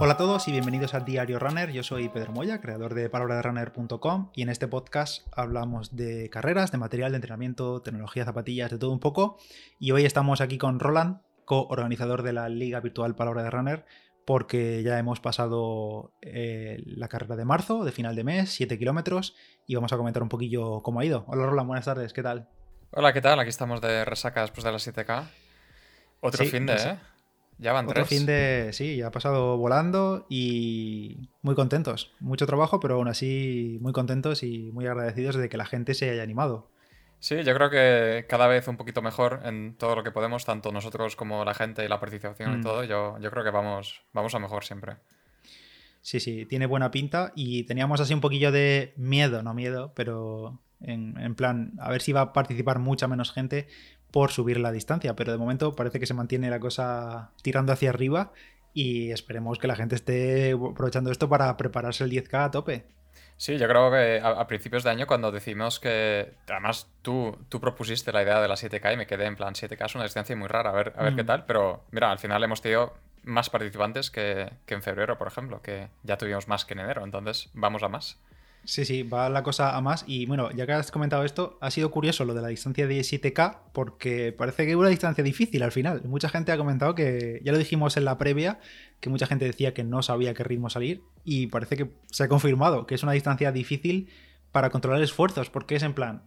Hola a todos y bienvenidos al Diario Runner. Yo soy Pedro Moya, creador de palabraderunner.com y en este podcast hablamos de carreras, de material de entrenamiento, tecnología, zapatillas, de todo un poco. Y hoy estamos aquí con Roland, co-organizador de la Liga Virtual Palabra de Runner, porque ya hemos pasado eh, la carrera de marzo, de final de mes, 7 kilómetros, y vamos a comentar un poquillo cómo ha ido. Hola Roland, buenas tardes, ¿qué tal? Hola, ¿qué tal? Aquí estamos de resaca después de la 7K. Otro fin de, ¿eh? Ya van Otro fin de, sí, ya ha pasado volando y muy contentos. Mucho trabajo, pero aún así muy contentos y muy agradecidos de que la gente se haya animado. Sí, yo creo que cada vez un poquito mejor en todo lo que podemos, tanto nosotros como la gente y la participación y mm. todo. Yo, yo creo que vamos, vamos a mejor siempre. Sí, sí, tiene buena pinta y teníamos así un poquillo de miedo, no miedo, pero en, en, plan, a ver si va a participar mucha menos gente por subir la distancia, pero de momento parece que se mantiene la cosa tirando hacia arriba y esperemos que la gente esté aprovechando esto para prepararse el 10K a tope. Sí, yo creo que a, principios de año cuando decimos que, además tú, tú propusiste la idea de la 7K y me quedé en plan 7K es una distancia muy rara, a ver, a ver qué mm. tal, pero mira, al final hemos tenido más participantes que, que en febrero, por ejemplo, que ya tuvimos más que en enero, entonces vamos a más. Sí, sí, va la cosa a más. Y bueno, ya que has comentado esto, ha sido curioso lo de la distancia de 7K, porque parece que es una distancia difícil al final. Mucha gente ha comentado que, ya lo dijimos en la previa, que mucha gente decía que no sabía qué ritmo salir, y parece que se ha confirmado que es una distancia difícil para controlar esfuerzos, porque es en plan,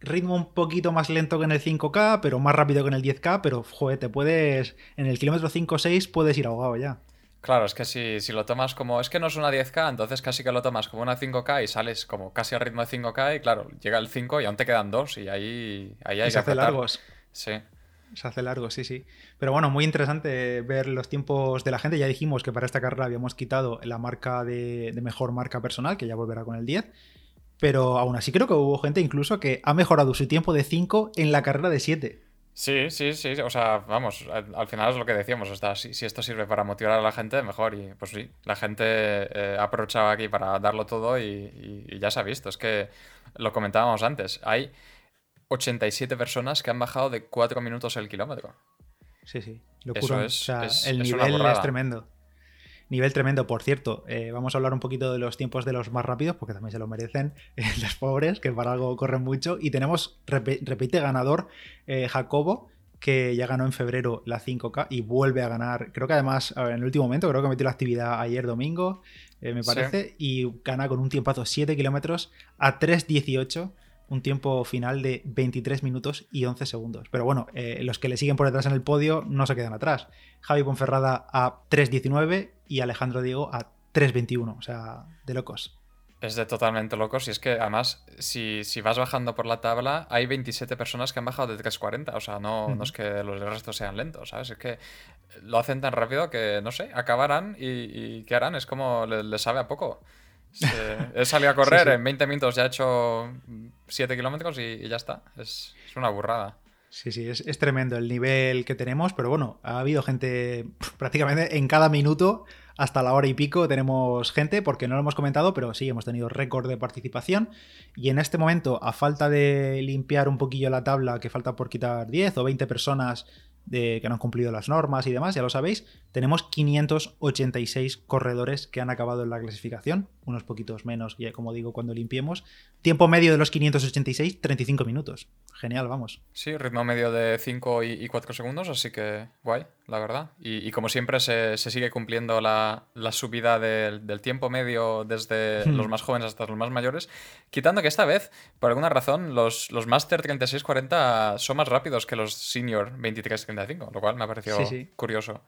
ritmo un poquito más lento que en el 5K, pero más rápido que en el 10K, pero joder, te puedes, en el kilómetro 5 o 6 puedes ir ahogado ya. Claro, es que si, si, lo tomas como. Es que no es una 10K, entonces casi que lo tomas como una 5K y sales como casi al ritmo de 5K y claro, llega el 5 y aún te quedan dos y ahí, ahí hay se hace largos. Sí. Se hace largo, sí, sí. Pero bueno, muy interesante ver los tiempos de la gente. Ya dijimos que para esta carrera habíamos quitado la marca de, de mejor marca personal, que ya volverá con el 10. Pero aún así creo que hubo gente incluso que ha mejorado su tiempo de 5 en la carrera de 7. Sí, sí, sí. O sea, vamos, al, final es lo que decíamos. O si, esto sirve para motivar a la gente, mejor. Y pues sí, la gente eh, ha aprovechado aquí para darlo todo y, ya se ha visto. Es que lo comentábamos antes. Hay 87 personas que han bajado de 4 minutos el kilómetro. Sí, sí. Locura. Eso es, el nivel es tremendo. Nivel tremendo, por cierto. Eh, vamos a hablar un poquito de los tiempos de los más rápidos, porque también se lo merecen eh, los pobres, que para algo corren mucho. Y tenemos, repite ganador, eh, Jacobo, que ya ganó en febrero la 5K y vuelve a ganar. Creo que además, en el último momento, creo que metió la actividad ayer domingo, me parece, y gana con un tiempazo 7 kilómetros a 3.18 un tiempo final de 23 minutos y 11 segundos. Pero bueno, los que le siguen por detrás en el podio no se quedan atrás. Javi Ponferrada a 3.19 y Alejandro Diego a 3.21, o sea, de locos. Es de totalmente locos y es que además si, vas bajando por la tabla hay 27 personas que han bajado de 3.40, o sea, no, no es que los restos sean lentos, ¿sabes? Es que lo hacen tan rápido que, no sé, acabarán y, ¿qué harán? Es como les sabe a poco. He salido a correr, en 20 minutos ya he hecho 7 kilómetros y, ya está, es, es una burrada. Sí, sí, es, tremendo el nivel que tenemos, pero bueno, ha habido gente prácticamente en cada minuto, hasta la hora y pico tenemos gente, porque no lo hemos comentado, pero sí, hemos tenido récord de participación. Y en este momento, a falta de limpiar un poquillo la tabla, que falta por quitar 10 o 20 personas de que no han cumplido las normas y demás, ya lo sabéis, tenemos 586 corredores que han acabado en la clasificación, unos poquitos menos, ya como digo, cuando limpiemos. Tiempo medio de los 586, 35 minutos. Genial, vamos. Sí, ritmo medio de 5 y, 4 segundos, así que guay, la verdad. Y, como siempre se, sigue cumpliendo la, subida del, tiempo medio desde hmm. los más jóvenes hasta los más mayores, quitando que esta vez, por alguna razón, los, los Master 36-40 son más rápidos que los Senior 23-35, lo cual me ha parecido curioso.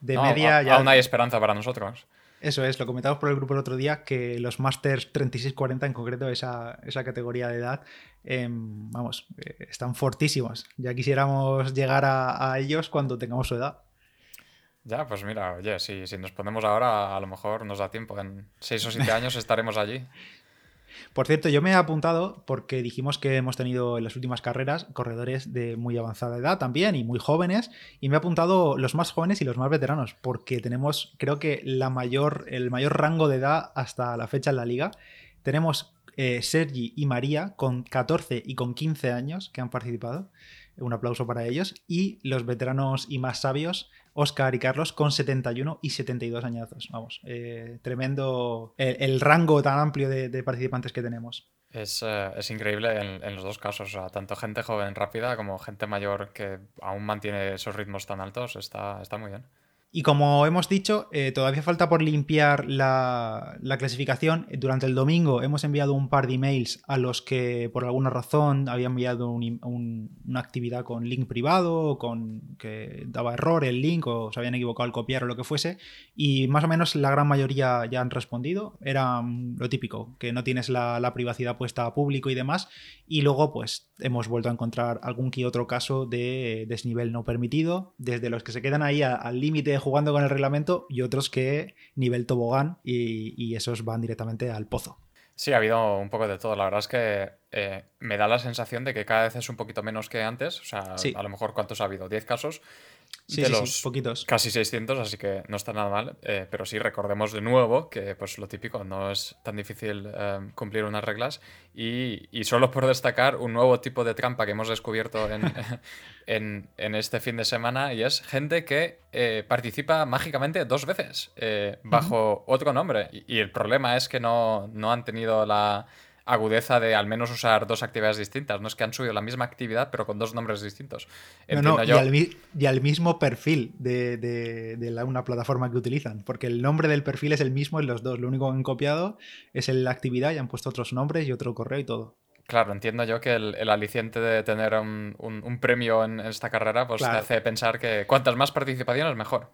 De media ya... Aún hay esperanza para nosotros. Eso es, lo comentamos por el grupo el otro día, que los Masters 36-40 en concreto, esa, esa categoría de edad, em, vamos, eh, están fortísimos. Ya quisiéramos llegar a, ellos cuando tengamos su edad. Ya, pues mira, oye, si, si nos ponemos ahora, a lo mejor nos da tiempo. En 6 o 7 años estaremos allí. Por cierto, yo me he apuntado porque dijimos que hemos tenido en las últimas carreras corredores de muy avanzada edad también y muy jóvenes, y me he apuntado los más jóvenes y los más veteranos, porque tenemos, creo que la mayor, el mayor rango de edad hasta la fecha en la liga. Tenemos eh, Sergi y María con 14 y con 15 años que han participado. Un aplauso para ellos. Y los veteranos y más sabios, Oscar y Carlos, con 71 y 72 añazos. Vamos, eh, tremendo el, rango tan amplio de, participantes que tenemos. Es, eh, increíble en, los dos casos, tanto gente joven rápida como gente mayor que aún mantiene esos ritmos tan altos, está, está muy bien. Y como hemos dicho, eh, todavía falta por limpiar la, clasificación. Durante el domingo hemos enviado un par de emails a los que por alguna razón habían enviado una actividad con link privado, o con que daba error el link o se habían equivocado al copiar o lo que fuese. Y más o menos la gran mayoría ya han respondido. Era lo típico, que no tienes la, privacidad puesta a público y demás. Y luego pues hemos vuelto a encontrar algún que otro caso de desnivel no permitido, desde los que se quedan ahí al límite jugando con el reglamento y otros que nivel tobogán y, esos van directamente al pozo. Sí, ha habido un poco de todo. La verdad es que eh, me da la sensación de que cada vez es un poquito menos que antes. O sea, a lo mejor ¿cuántos ha habido? ¿10 casos? Sí, de los poquitos. Casi 600, así que no está nada mal. Eh, pero sí, recordemos de nuevo que, pues lo típico, no es tan difícil eh, cumplir unas reglas. Y, y, solo por destacar un nuevo tipo de trampa que hemos descubierto en, en, este fin de semana, y es gente que eh, participa mágicamente dos veces bajo otro nombre. Y, y, el problema es que no, no han tenido la agudeza de al menos usar dos actividades distintas. No es que han subido la misma actividad, pero con dos nombres distintos. no, y, al, mismo perfil de, una plataforma que utilizan, porque el nombre del perfil es el mismo en los dos. Lo único que han copiado es la actividad y han puesto otros nombres y otro correo y todo. Claro, entiendo yo que el, aliciente de tener un, premio en, esta carrera pues te hace pensar que cuantas más participaciones mejor.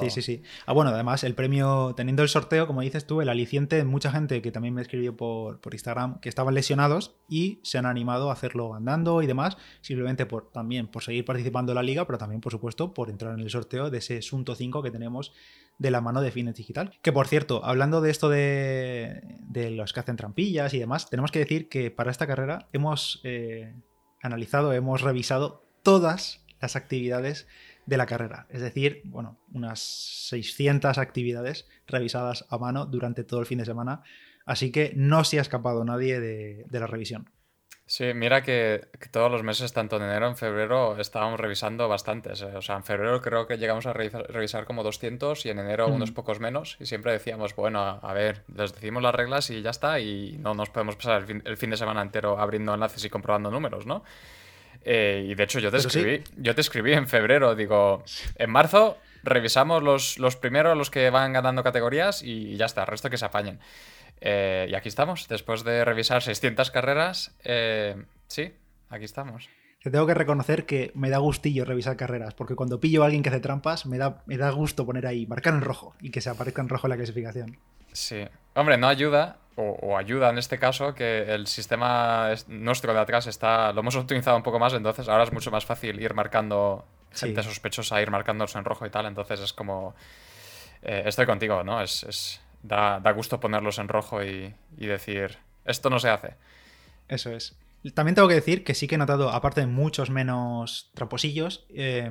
Sí, sí, sí. Ah, bueno, además, el premio, teniendo el sorteo, como dices tú, el aliciente, mucha gente que también me escribió por, Instagram que estaban lesionados y se han animado a hacerlo andando y demás, simplemente por también por seguir participando en la liga, pero también, por supuesto, por entrar en el sorteo de ese Sunto 5 que tenemos de la mano de Fines Digital. Que por cierto, hablando de esto de, los que hacen trampillas y demás, tenemos que decir que para esta carrera hemos eh, analizado, hemos revisado todas las actividades de la carrera. Es decir, bueno, unas 600 actividades revisadas a mano durante todo el fin de semana. Así que no se ha escapado nadie de, la revisión. Sí, mira que, todos los meses, tanto en enero como en febrero, estábamos revisando bastantes. Eh. O sea, en febrero creo que llegamos a revisar, como 200 y en enero unos pocos menos. Y siempre decíamos, bueno, a, ver, les decimos las reglas y ya está. Y no nos podemos pasar el fin, el fin de semana entero abriendo enlaces y comprobando números, ¿no? Eh, y de hecho yo te escribí, yo te escribí en febrero, digo, en marzo revisamos los, los primeros, los que van ganando categorías y ya está, el resto que se apañen. Eh, y aquí estamos, después de revisar 600 carreras, eh, sí, aquí estamos. Te tengo que reconocer que me da gustillo revisar carreras, porque cuando pillo a alguien que hace trampas, me da, me da gusto poner ahí, marcar en rojo y que se aparezca en rojo en la clasificación. Sí. Hombre, no ayuda, o, ayuda en este caso, que el sistema nuestro de atrás está, lo hemos optimizado un poco más, entonces ahora es mucho más fácil ir marcando gente sospechosa, ir marcándose en rojo y tal, entonces es como... Eh, estoy contigo, ¿no? Es, da, gusto ponerlos en rojo y, decir, esto no se hace. Eso es. También tengo que decir que sí que he notado, aparte de muchos menos traposillos, eh,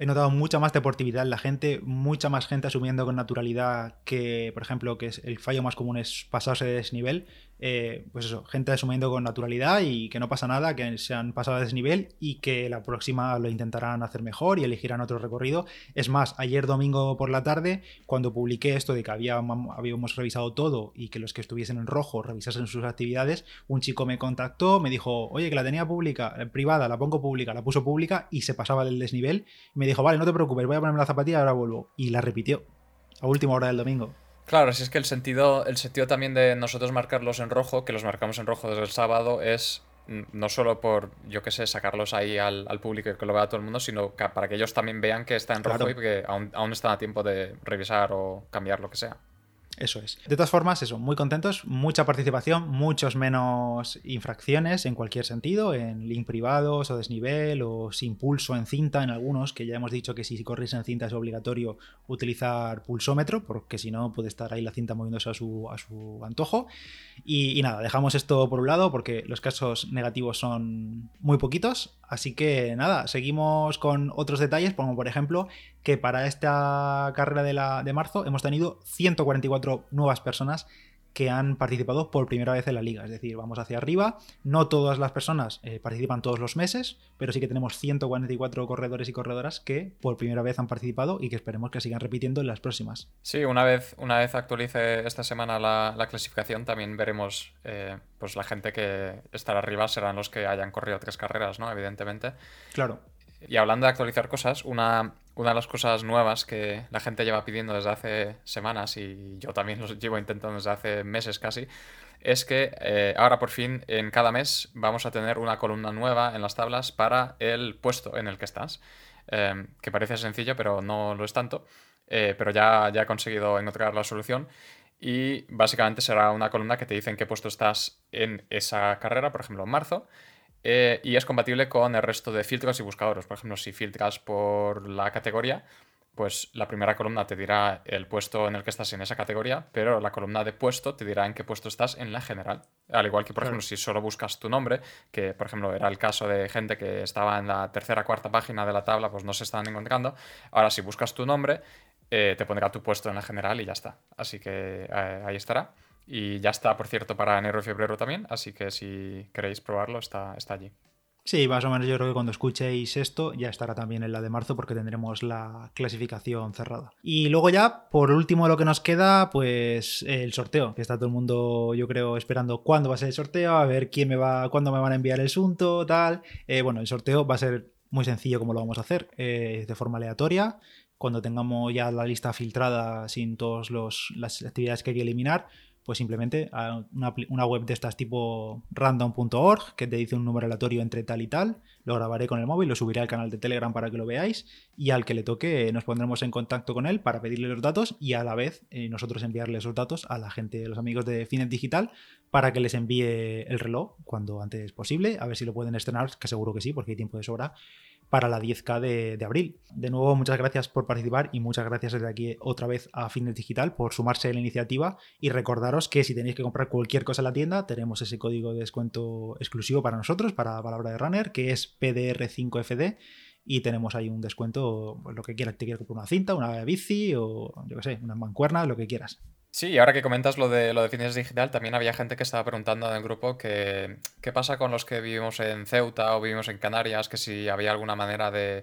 he notado mucha más deportividad en la gente, mucha más gente asumiendo con naturalidad que, por ejemplo, que es el fallo más común es pasarse de desnivel. Eh, pues eso, gente asumiendo con naturalidad y que no pasa nada, que se han pasado a desnivel y que la próxima lo intentarán hacer mejor y elegirán otro recorrido. Es más, ayer domingo por la tarde, cuando publiqué esto de que había, habíamos revisado todo y que los que estuviesen en rojo revisasen sus actividades, un chico me contactó, me dijo, oye, que la tenía pública, eh, privada, la pongo pública, la puso pública y se pasaba del desnivel. me dijo, vale, no te preocupes, voy a ponerme la zapatilla y ahora vuelvo. Y la repitió a última hora del domingo. Claro, si es que el sentido, el sentido también de nosotros marcarlos en rojo, que los marcamos en rojo desde el sábado, es no solo por, yo qué sé, sacarlos ahí al, público y que lo vea todo el mundo, sino para que ellos también vean que está en rojo y que aún, aún están a tiempo de revisar o cambiar lo que sea. Eso es. De todas formas, eso, muy contentos, mucha participación, muchos menos infracciones en cualquier sentido, en link privados o desnivel o sin pulso en cinta en algunos, que ya hemos dicho que si corres en cinta es obligatorio utilizar pulsómetro, porque si no puede estar ahí la cinta moviéndose a su, a su antojo. Y, y nada, dejamos esto por un lado porque los casos negativos son muy poquitos, así que nada, seguimos con otros detalles, como por ejemplo que para esta carrera de, la, de marzo hemos tenido 144 nuevas personas que han participado por primera vez en la liga. Es decir, vamos hacia arriba. No todas las personas eh, participan todos los meses, pero sí que tenemos 144 corredores y corredoras que por primera vez han participado y que esperemos que sigan repitiendo en las próximas. Sí, una vez, una vez actualice esta semana la, clasificación, también veremos eh, pues la gente que estará arriba serán los que hayan corrido tres carreras, ¿no? Evidentemente. Claro. Y hablando de actualizar cosas, una, una de las cosas nuevas que la gente lleva pidiendo desde hace semanas y yo también los llevo intentando desde hace meses casi, es que eh, ahora por fin en cada mes vamos a tener una columna nueva en las tablas para el puesto en el que estás. Em, que parece sencillo, pero no lo es tanto. Eh, pero ya, ya he conseguido encontrar la solución. Y básicamente será una columna que te dice en qué puesto estás en esa carrera, por ejemplo, en marzo. Eh, y es compatible con el resto de filtros y buscadores. Por ejemplo, si filtras por la categoría, pues la primera columna te dirá el puesto en el que estás en esa categoría, pero la columna de puesto te dirá en qué puesto estás en la general. Al igual que, por ejemplo, si solo buscas tu nombre, que por ejemplo era el caso de gente que estaba en la tercera cuarta página de la tabla, pues no se estaban encontrando. Ahora, si buscas tu nombre, eh, te pondrá tu puesto en la general y ya está. Así que eh, ahí estará. Y ya está, por cierto, para enero y febrero también, así que si queréis probarlo, está, está allí. Sí, más o menos yo creo que cuando escuchéis esto ya estará también en la de marzo porque tendremos la clasificación cerrada. Y luego ya, por último lo que nos queda, pues el sorteo, que está todo el mundo yo creo esperando cuándo va a ser el sorteo, a ver quién me va, cuándo me van a enviar el asunto, tal. Eh, bueno, el sorteo va a ser muy sencillo como lo vamos a hacer, eh, de forma aleatoria. Cuando tengamos ya la lista filtrada sin todas las actividades que hay que eliminar, pues simplemente una, web de estas tipo random.org que te dice un número aleatorio entre tal y tal, lo grabaré con el móvil, lo subiré al canal de Telegram para que lo veáis y al que le toque nos pondremos en contacto con él para pedirle los datos y a la vez eh, nosotros enviarle esos datos a la gente, a los amigos de Finet Digital para que les envíe el reloj cuando antes posible, a ver si lo pueden estrenar, que seguro que sí, porque hay tiempo de sobra para la 10K de, abril. De nuevo, muchas gracias por participar y muchas gracias desde aquí otra vez a Fitness Digital por sumarse a la iniciativa y recordaros que si tenéis que comprar cualquier cosa en la tienda, tenemos ese código de descuento exclusivo para nosotros, para Palabra de Runner, que es PDR5FD y tenemos ahí un descuento, pues, lo que quieras, te quieres comprar una cinta, una bici o yo qué sé, unas mancuernas, lo que quieras. Sí, ahora que comentas lo de lo de fitness digital, también había gente que estaba preguntando en el grupo que qué pasa con los que vivimos en Ceuta o vivimos en Canarias, que si había alguna manera de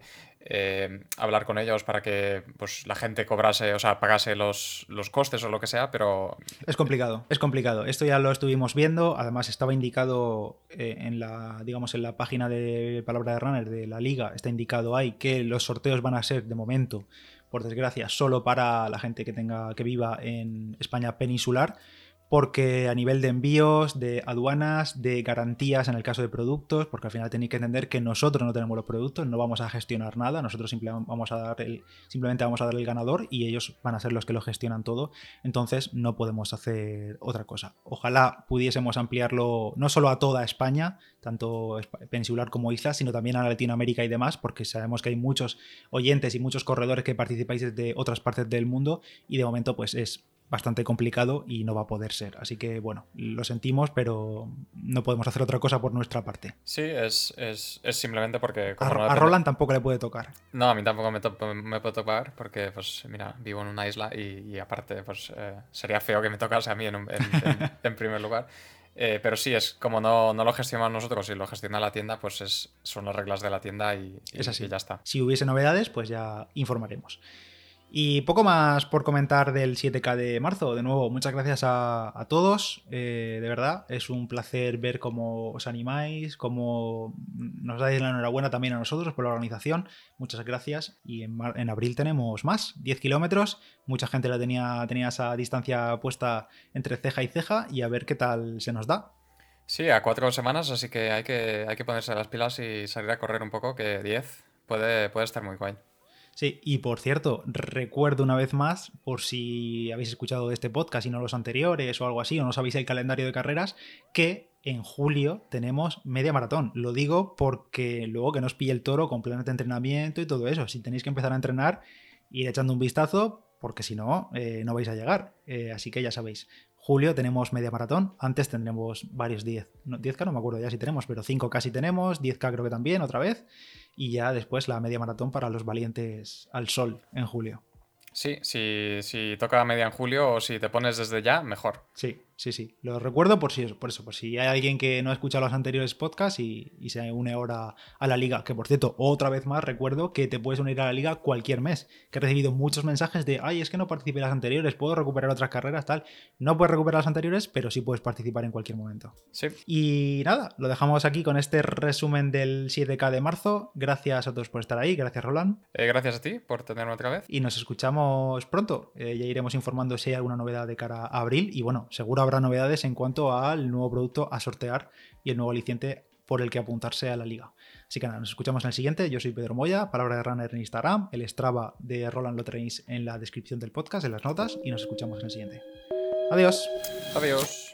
eh, hablar con ellos para que pues, la gente cobrase, o sea, pagase los, los costes o lo que sea, pero... Es complicado, es complicado. Esto ya lo estuvimos viendo, además estaba indicado eh, en la, digamos, en la página de Palabra de Runner de la liga, está indicado ahí que los sorteos van a ser, de momento, por desgracia, solo para la gente que tenga que viva en España peninsular porque a nivel de envíos, de aduanas, de garantías en el caso de productos, porque al final tenéis que entender que nosotros no tenemos los productos, no vamos a gestionar nada, nosotros simplemente vamos a dar el, simplemente vamos a dar el ganador y ellos van a ser los que lo gestionan todo, entonces no podemos hacer otra cosa. Ojalá pudiésemos ampliarlo no solo a toda España, tanto peninsular como islas, sino también a Latinoamérica y demás, porque sabemos que hay muchos oyentes y muchos corredores que participáis desde otras partes del mundo y de momento pues es bastante complicado y no va a poder ser. Así que bueno, lo sentimos, pero no podemos hacer otra cosa por nuestra parte. Sí, es, simplemente porque... a, Roland tampoco le puede tocar. No, a mí tampoco me, me, puede tocar porque, pues, mira, vivo en una isla y, aparte, pues, eh, sería feo que me tocase a mí en, en, primer lugar. Eh, pero sí, es como no, no, lo gestionamos nosotros y lo gestiona la tienda, pues es, son las reglas de la tienda y, es así. y ya está. Si hubiese novedades, pues ya informaremos. Y poco más por comentar del 7K de marzo. De nuevo, muchas gracias a, todos. Eh, de verdad, es un placer ver cómo os animáis, cómo nos dais la enhorabuena también a nosotros por la organización. Muchas gracias. Y en, abril tenemos más, 10 kilómetros. Mucha gente la tenía, tenía esa distancia puesta entre ceja y ceja y a ver qué tal se nos da. Sí, a cuatro semanas, así que hay que, hay que ponerse las pilas y salir a correr un poco, que 10 puede, puede estar muy guay. Sí, y por cierto, recuerdo una vez más, por si habéis escuchado este podcast y no los anteriores o algo así, o no sabéis el calendario de carreras, que en julio tenemos media maratón. Lo digo porque luego que nos pille el toro con planes de entrenamiento y todo eso. Si tenéis que empezar a entrenar, ir echando un vistazo, porque si no, eh, no vais a llegar. Eh, así que ya sabéis, julio tenemos media maratón, antes tendremos varios 10. 10K no me acuerdo ya si tenemos, pero 5 casi tenemos, 10K creo que también otra vez y ya después la media maratón para los valientes al sol en julio. Sí, si, si toca media en julio o si te pones desde ya, mejor. Sí, sí, sí. Lo recuerdo por si, por eso, por si hay alguien que no ha escuchado los anteriores podcasts y, se une ahora a la liga. Que por cierto, otra vez más recuerdo que te puedes unir a la liga cualquier mes. Que he recibido muchos mensajes de, ay, es que no participé en las anteriores, puedo recuperar otras carreras, tal. No puedes recuperar las anteriores, pero sí puedes participar en cualquier momento. Sí. Y nada, lo dejamos aquí con este resumen del 7K de marzo. Gracias a todos por estar ahí. Gracias, Roland. Eh, gracias a ti por tenerme otra vez. Y nos escuchamos pronto. Eh, ya iremos informando si hay alguna novedad de cara a abril. Y bueno, seguro habrá novedades en cuanto al nuevo producto a sortear y el nuevo aliciente por el que apuntarse a la liga. Así que nada, nos escuchamos en el siguiente. Yo soy Pedro Moya, Palabra de Runner en Instagram. El Strava de Roland lo tenéis en la descripción del podcast, en las notas. Y nos escuchamos en el siguiente. Adiós. Adiós.